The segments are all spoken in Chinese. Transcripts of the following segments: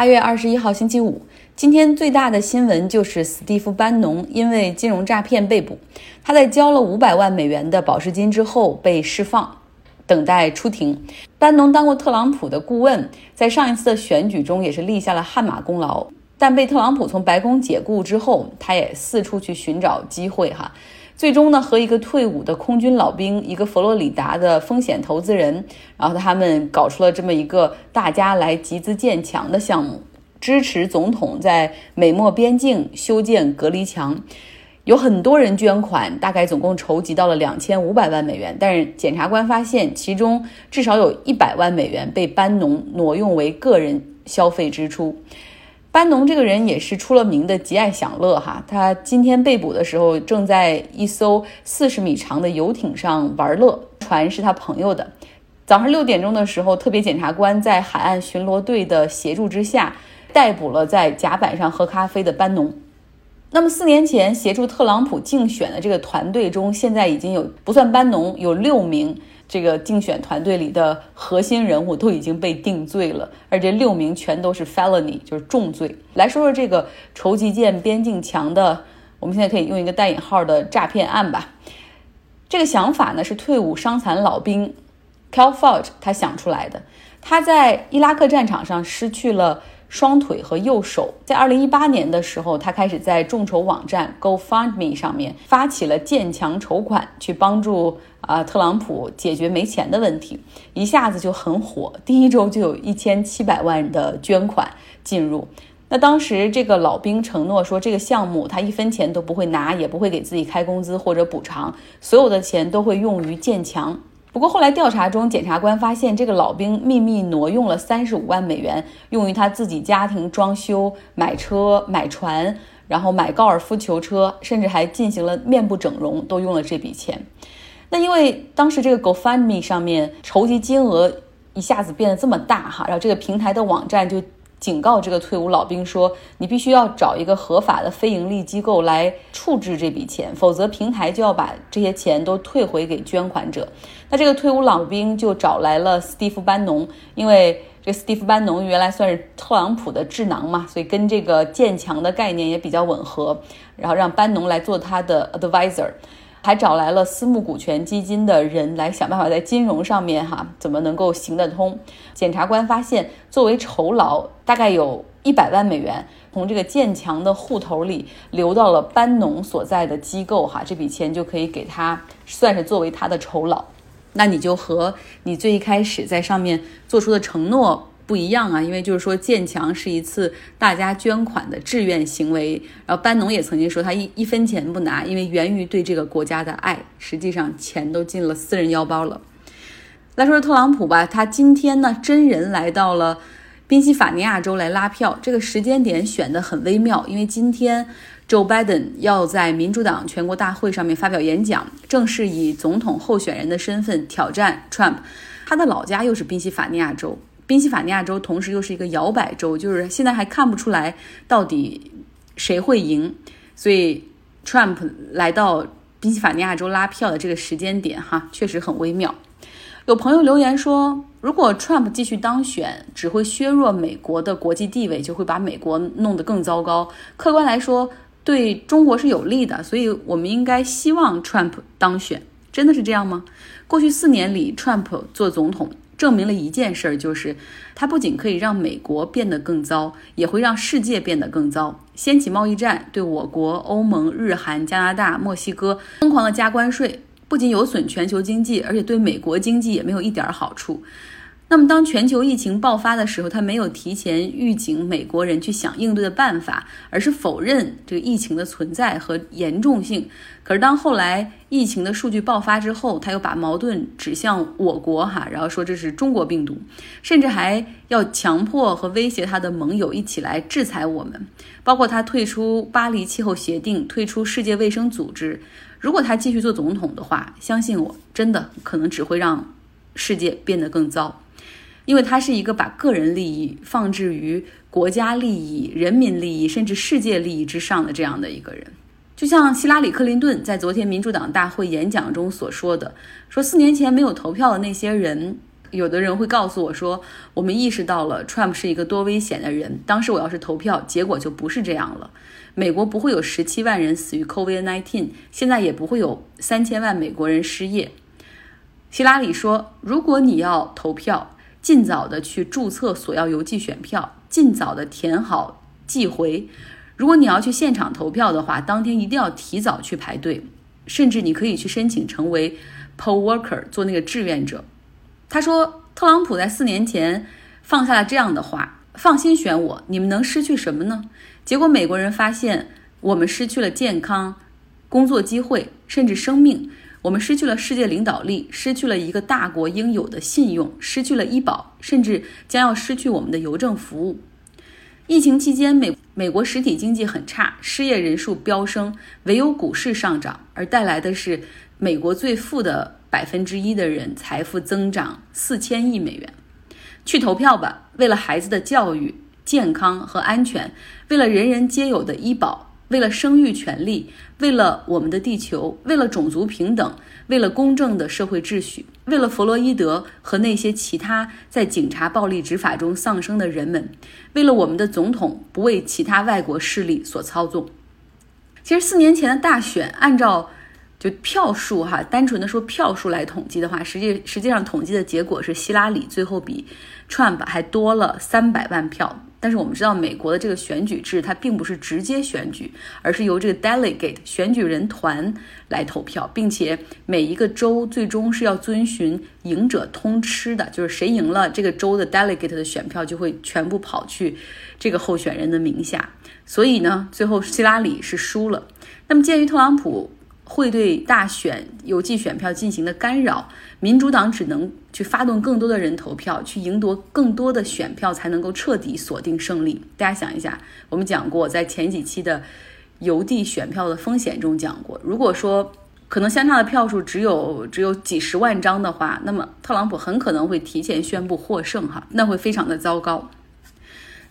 八月二十一号星期五，今天最大的新闻就是斯蒂夫·班农因为金融诈骗被捕。他在交了五百万美元的保释金之后被释放，等待出庭。班农当过特朗普的顾问，在上一次的选举中也是立下了汗马功劳。但被特朗普从白宫解雇之后，他也四处去寻找机会哈。最终呢，和一个退伍的空军老兵，一个佛罗里达的风险投资人，然后他们搞出了这么一个大家来集资建墙的项目，支持总统在美墨边境修建隔离墙。有很多人捐款，大概总共筹集到了两千五百万美元。但是检察官发现，其中至少有一百万美元被班农挪用为个人消费支出。班农这个人也是出了名的极爱享乐哈，他今天被捕的时候正在一艘四十米长的游艇上玩乐，船是他朋友的。早上六点钟的时候，特别检察官在海岸巡逻队的协助之下，逮捕了在甲板上喝咖啡的班农。那么四年前协助特朗普竞选的这个团队中，现在已经有不算班农有六名。这个竞选团队里的核心人物都已经被定罪了，而这六名全都是 felony，就是重罪。来说说这个筹集建边境墙的，我们现在可以用一个带引号的诈骗案吧。这个想法呢是退伍伤残老兵 Cal Ford 他想出来的。他在伊拉克战场上失去了。双腿和右手，在二零一八年的时候，他开始在众筹网站 GoFundMe 上面发起了建墙筹款，去帮助啊特朗普解决没钱的问题，一下子就很火，第一周就有一千七百万的捐款进入。那当时这个老兵承诺说，这个项目他一分钱都不会拿，也不会给自己开工资或者补偿，所有的钱都会用于建墙。不过后来调查中，检察官发现这个老兵秘密挪用了三十五万美元，用于他自己家庭装修、买车、买船，然后买高尔夫球车，甚至还进行了面部整容，都用了这笔钱。那因为当时这个 GoFundMe 上面筹集金额一下子变得这么大哈，然后这个平台的网站就。警告这个退伍老兵说：“你必须要找一个合法的非盈利机构来处置这笔钱，否则平台就要把这些钱都退回给捐款者。”那这个退伍老兵就找来了斯蒂夫·班农，因为这斯蒂夫·班农原来算是特朗普的智囊嘛，所以跟这个建墙的概念也比较吻合，然后让班农来做他的 advisor。还找来了私募股权基金的人来想办法在金融上面哈怎么能够行得通？检察官发现，作为酬劳，大概有一百万美元从这个建强的户头里流到了班农所在的机构哈，这笔钱就可以给他算是作为他的酬劳。那你就和你最一开始在上面做出的承诺。不一样啊，因为就是说建墙是一次大家捐款的志愿行为。然后班农也曾经说他一一分钱不拿，因为源于对这个国家的爱。实际上钱都进了私人腰包了。来说说特朗普吧，他今天呢真人来到了宾夕法尼亚州来拉票，这个时间点选的很微妙，因为今天 Joe Biden 要在民主党全国大会上面发表演讲，正式以总统候选人的身份挑战 Trump。他的老家又是宾夕法尼亚州。宾夕法尼亚州同时又是一个摇摆州，就是现在还看不出来到底谁会赢，所以 Trump 来到宾夕法尼亚州拉票的这个时间点，哈，确实很微妙。有朋友留言说，如果 Trump 继续当选，只会削弱美国的国际地位，就会把美国弄得更糟糕。客观来说，对中国是有利的，所以我们应该希望 Trump 当选。真的是这样吗？过去四年里，Trump 做总统。证明了一件事儿，就是它不仅可以让美国变得更糟，也会让世界变得更糟。掀起贸易战，对我国、欧盟、日韩、加拿大、墨西哥疯狂的加关税，不仅有损全球经济，而且对美国经济也没有一点好处。那么，当全球疫情爆发的时候，他没有提前预警美国人去想应对的办法，而是否认这个疫情的存在和严重性。可是，当后来疫情的数据爆发之后，他又把矛盾指向我国，哈，然后说这是中国病毒，甚至还要强迫和威胁他的盟友一起来制裁我们，包括他退出巴黎气候协定、退出世界卫生组织。如果他继续做总统的话，相信我，真的可能只会让世界变得更糟。因为他是一个把个人利益放置于国家利益、人民利益甚至世界利益之上的这样的一个人，就像希拉里·克林顿在昨天民主党大会演讲中所说的：“说四年前没有投票的那些人，有的人会告诉我说，我们意识到了 Trump 是一个多危险的人。当时我要是投票，结果就不是这样了。美国不会有十七万人死于 COVID-19，现在也不会有三千万美国人失业。希拉里说，如果你要投票，尽早的去注册索要邮寄选票，尽早的填好寄回。如果你要去现场投票的话，当天一定要提早去排队，甚至你可以去申请成为 poll worker，做那个志愿者。他说，特朗普在四年前放下了这样的话：“放心选我，你们能失去什么呢？”结果美国人发现，我们失去了健康、工作机会，甚至生命；我们失去了世界领导力，失去了一个大国应有的信用，失去了医保，甚至将要失去我们的邮政服务。疫情期间，美美国实体经济很差，失业人数飙升，唯有股市上涨，而带来的是美国最富的。百分之一的人财富增长四千亿美元，去投票吧！为了孩子的教育、健康和安全，为了人人皆有的医保，为了生育权利，为了我们的地球，为了种族平等，为了公正的社会秩序，为了弗洛伊德和那些其他在警察暴力执法中丧生的人们，为了我们的总统不为其他外国势力所操纵。其实四年前的大选，按照。就票数哈，单纯的说票数来统计的话，实际实际上统计的结果是希拉里最后比 Trump 还多了三百万票。但是我们知道，美国的这个选举制它并不是直接选举，而是由这个 delegate 选举人团来投票，并且每一个州最终是要遵循赢者通吃的，就是谁赢了这个州的 delegate 的选票就会全部跑去这个候选人的名下。所以呢，最后希拉里是输了。那么鉴于特朗普。会对大选邮寄选票进行的干扰，民主党只能去发动更多的人投票，去赢得更多的选票，才能够彻底锁定胜利。大家想一下，我们讲过，在前几期的邮递选票的风险中讲过，如果说可能相差的票数只有只有几十万张的话，那么特朗普很可能会提前宣布获胜，哈，那会非常的糟糕。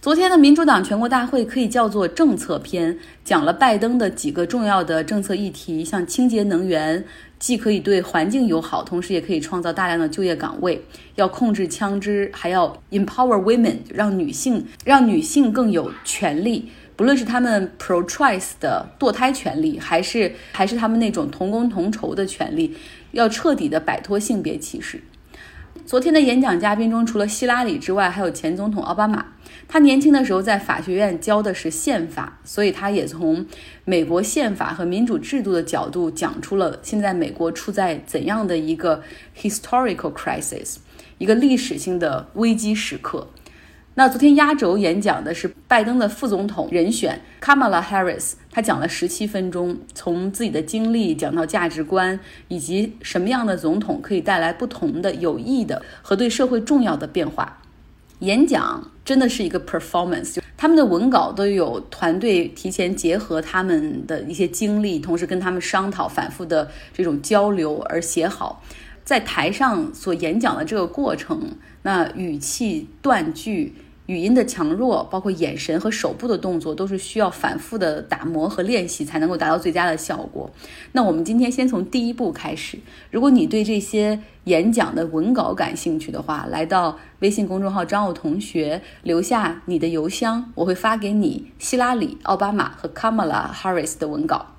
昨天的民主党全国大会可以叫做政策篇，讲了拜登的几个重要的政策议题，像清洁能源，既可以对环境友好，同时也可以创造大量的就业岗位；要控制枪支，还要 empower women，让女性让女性更有权利，不论是他们 pro-choice 的堕胎权利，还是还是他们那种同工同酬的权利，要彻底的摆脱性别歧视。昨天的演讲嘉宾中，除了希拉里之外，还有前总统奥巴马。他年轻的时候在法学院教的是宪法，所以他也从美国宪法和民主制度的角度讲出了现在美国处在怎样的一个 historical crisis，一个历史性的危机时刻。那昨天压轴演讲的是拜登的副总统人选 Kamala Harris，他讲了十七分钟，从自己的经历讲到价值观，以及什么样的总统可以带来不同的有益的和对社会重要的变化。演讲真的是一个 performance，他们的文稿都有团队提前结合他们的一些经历，同时跟他们商讨、反复的这种交流而写好。在台上所演讲的这个过程，那语气断句。语音的强弱，包括眼神和手部的动作，都是需要反复的打磨和练习才能够达到最佳的效果。那我们今天先从第一步开始。如果你对这些演讲的文稿感兴趣的话，来到微信公众号张奥同学，留下你的邮箱，我会发给你希拉里、奥巴马和 Kamala Harris 的文稿。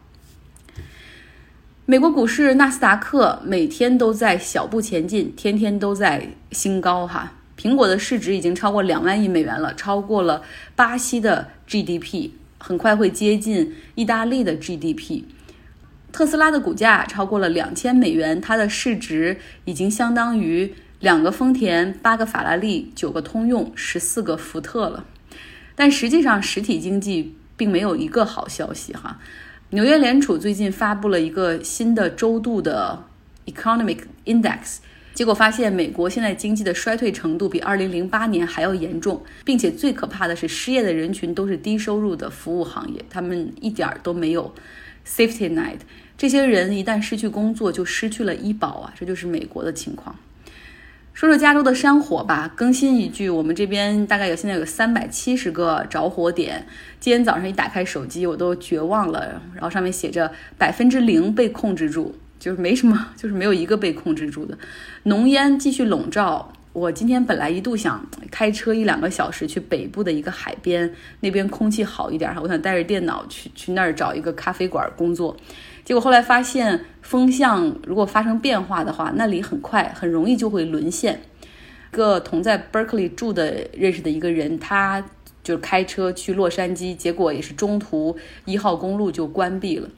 美国股市纳斯达克每天都在小步前进，天天都在新高哈。苹果的市值已经超过两万亿美元了，超过了巴西的 GDP，很快会接近意大利的 GDP。特斯拉的股价超过了两千美元，它的市值已经相当于两个丰田、八个法拉利、九个通用、十四个福特了。但实际上，实体经济并没有一个好消息哈。纽约联储最近发布了一个新的周度的 Economic Index。结果发现，美国现在经济的衰退程度比2008年还要严重，并且最可怕的是，失业的人群都是低收入的服务行业，他们一点儿都没有 safety net。这些人一旦失去工作，就失去了医保啊！这就是美国的情况。说说加州的山火吧，更新一句，我们这边大概有现在有三百七十个着火点。今天早上一打开手机，我都绝望了，然后上面写着百分之零被控制住。就是没什么，就是没有一个被控制住的，浓烟继续笼罩我今天本来一度想开车一两个小时去北部的一个海边，那边空气好一点哈，我想带着电脑去去那儿找一个咖啡馆工作。结果后来发现风向如果发生变化的话，那里很快很容易就会沦陷。个同在 Berkeley 住的认识的一个人，他就开车去洛杉矶，结果也是中途一号公路就关闭了。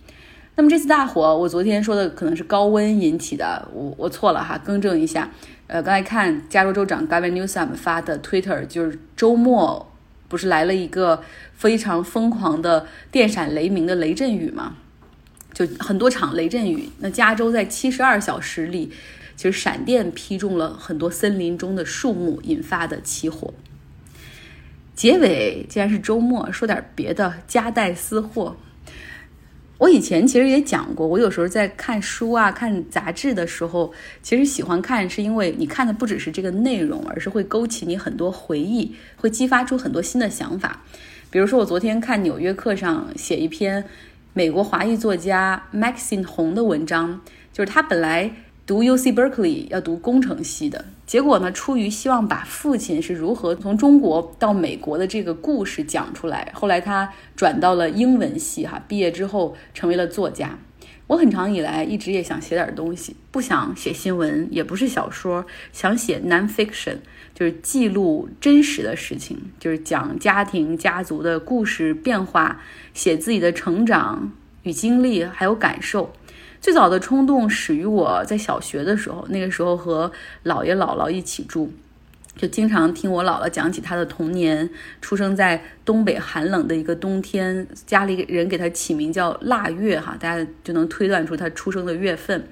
那么这次大火，我昨天说的可能是高温引起的，我我错了哈，更正一下。呃，刚才看加州州长 Gavin Newsom 发的 Twitter，就是周末不是来了一个非常疯狂的电闪雷鸣的雷阵雨吗？就很多场雷阵雨，那加州在七十二小时里，其实闪电劈中了很多森林中的树木，引发的起火。结尾既然是周末，说点别的，夹带私货。我以前其实也讲过，我有时候在看书啊、看杂志的时候，其实喜欢看，是因为你看的不只是这个内容，而是会勾起你很多回忆，会激发出很多新的想法。比如说，我昨天看《纽约客》上写一篇美国华裔作家 Maxine 红的文章，就是他本来。读 U C Berkeley 要读工程系的结果呢，出于希望把父亲是如何从中国到美国的这个故事讲出来，后来他转到了英文系哈，毕业之后成为了作家。我很长以来一直也想写点东西，不想写新闻，也不是小说，想写 nonfiction，就是记录真实的事情，就是讲家庭家族的故事变化，写自己的成长与经历还有感受。最早的冲动始于我在小学的时候，那个时候和姥爷姥姥一起住，就经常听我姥姥讲起她的童年。出生在东北寒冷的一个冬天，家里人给她起名叫腊月，哈，大家就能推断出她出生的月份。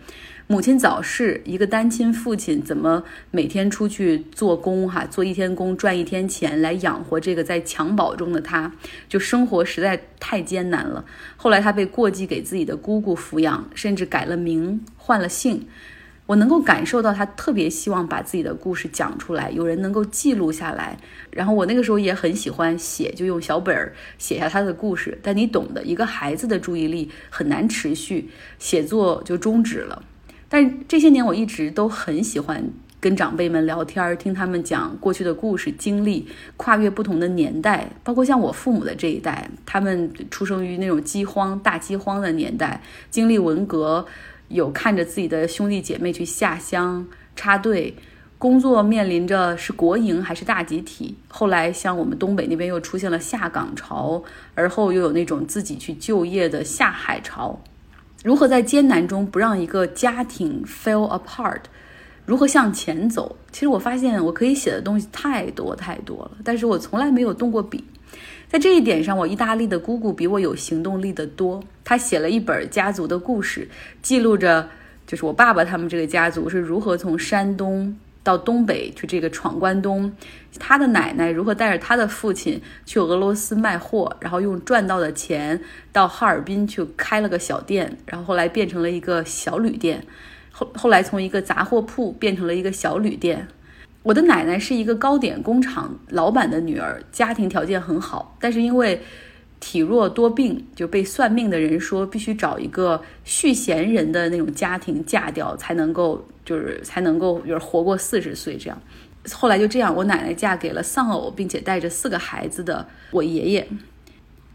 母亲早逝，一个单亲父亲怎么每天出去做工哈，做一天工赚一天钱来养活这个在襁褓中的他，就生活实在太艰难了。后来他被过继给自己的姑姑抚养，甚至改了名换了姓。我能够感受到他特别希望把自己的故事讲出来，有人能够记录下来。然后我那个时候也很喜欢写，就用小本儿写下他的故事。但你懂的，一个孩子的注意力很难持续，写作就终止了。但这些年，我一直都很喜欢跟长辈们聊天，听他们讲过去的故事、经历，跨越不同的年代，包括像我父母的这一代，他们出生于那种饥荒、大饥荒的年代，经历文革，有看着自己的兄弟姐妹去下乡插队，工作面临着是国营还是大集体。后来像我们东北那边又出现了下岗潮，而后又有那种自己去就业的下海潮。如何在艰难中不让一个家庭 fall apart？如何向前走？其实我发现我可以写的东西太多太多了，但是我从来没有动过笔。在这一点上，我意大利的姑姑比我有行动力的多。她写了一本家族的故事，记录着就是我爸爸他们这个家族是如何从山东。到东北去这个闯关东，他的奶奶如何带着他的父亲去俄罗斯卖货，然后用赚到的钱到哈尔滨去开了个小店，然后后来变成了一个小旅店，后后来从一个杂货铺变成了一个小旅店。我的奶奶是一个糕点工厂老板的女儿，家庭条件很好，但是因为。体弱多病，就被算命的人说必须找一个续弦人的那种家庭嫁掉，才能够就是才能够就是活过四十岁这样。后来就这样，我奶奶嫁给了丧偶并且带着四个孩子的我爷爷。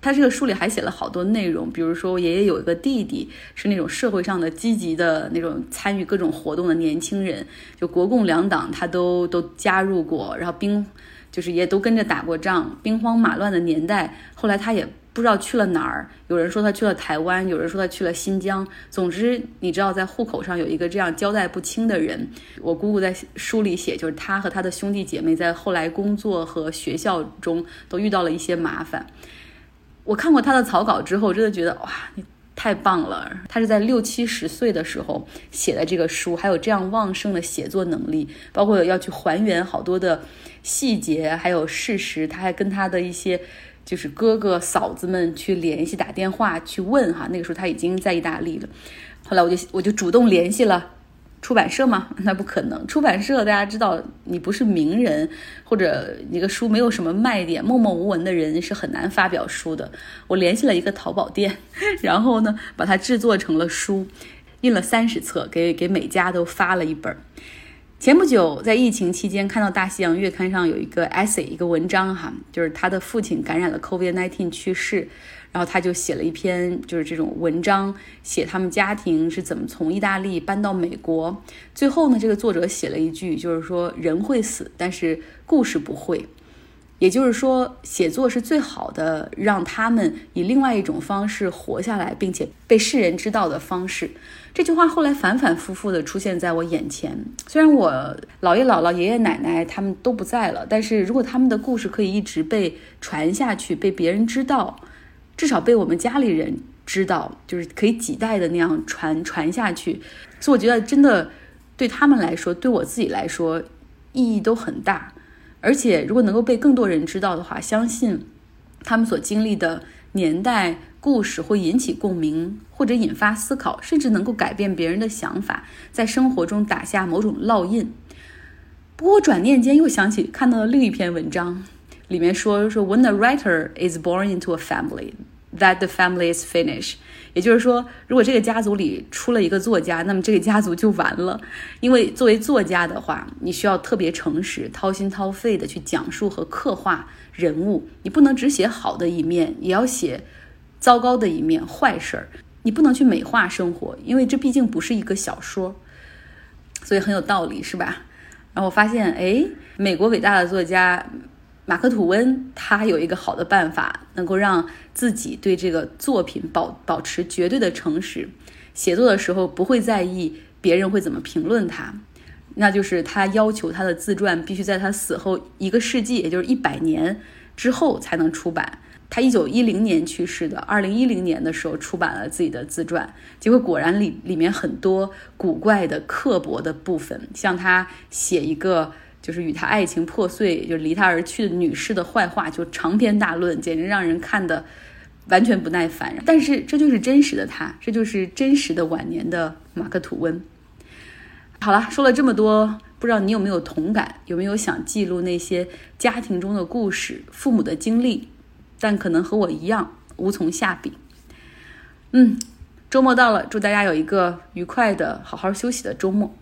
他这个书里还写了好多内容，比如说我爷爷有一个弟弟是那种社会上的积极的那种参与各种活动的年轻人，就国共两党他都都加入过，然后兵。就是也都跟着打过仗，兵荒马乱的年代。后来他也不知道去了哪儿，有人说他去了台湾，有人说他去了新疆。总之，你知道在户口上有一个这样交代不清的人。我姑姑在书里写，就是他和他的兄弟姐妹在后来工作和学校中都遇到了一些麻烦。我看过他的草稿之后，真的觉得哇，你。太棒了！他是在六七十岁的时候写的这个书，还有这样旺盛的写作能力，包括要去还原好多的细节，还有事实。他还跟他的一些就是哥哥嫂子们去联系，打电话去问哈。那个时候他已经在意大利了，后来我就我就主动联系了。出版社吗？那不可能。出版社大家知道，你不是名人，或者一个书没有什么卖点，默默无闻的人是很难发表书的。我联系了一个淘宝店，然后呢，把它制作成了书，印了三十册，给给每家都发了一本。前不久在疫情期间，看到《大西洋月刊》上有一个 essay，一个文章哈，就是他的父亲感染了 COVID-19 去世，然后他就写了一篇就是这种文章，写他们家庭是怎么从意大利搬到美国。最后呢，这个作者写了一句，就是说人会死，但是故事不会。也就是说，写作是最好的让他们以另外一种方式活下来，并且被世人知道的方式。这句话后来反反复复的出现在我眼前。虽然我姥爷姥姥、爷爷奶奶他们都不在了，但是如果他们的故事可以一直被传下去，被别人知道，至少被我们家里人知道，就是可以几代的那样传传下去。所以我觉得，真的对他们来说，对我自己来说，意义都很大。而且，如果能够被更多人知道的话，相信他们所经历的年代。故事会引起共鸣，或者引发思考，甚至能够改变别人的想法，在生活中打下某种烙印。不过，转念间又想起看到了另一篇文章，里面说说 When a writer is born into a family, that the family is finished。也就是说，如果这个家族里出了一个作家，那么这个家族就完了。因为作为作家的话，你需要特别诚实、掏心掏肺的去讲述和刻画人物，你不能只写好的一面，也要写。糟糕的一面，坏事儿，你不能去美化生活，因为这毕竟不是一个小说，所以很有道理，是吧？然后我发现，哎，美国伟大的作家马克吐温，他有一个好的办法，能够让自己对这个作品保保持绝对的诚实，写作的时候不会在意别人会怎么评论他，那就是他要求他的自传必须在他死后一个世纪，也就是一百年之后才能出版。他一九一零年去世的，二零一零年的时候出版了自己的自传，结果果然里里面很多古怪的刻薄的部分，像他写一个就是与他爱情破碎就离他而去的女士的坏话，就长篇大论，简直让人看的完全不耐烦。但是这就是真实的他，这就是真实的晚年的马克吐温。好了，说了这么多，不知道你有没有同感，有没有想记录那些家庭中的故事、父母的经历？但可能和我一样无从下笔。嗯，周末到了，祝大家有一个愉快的、好好休息的周末。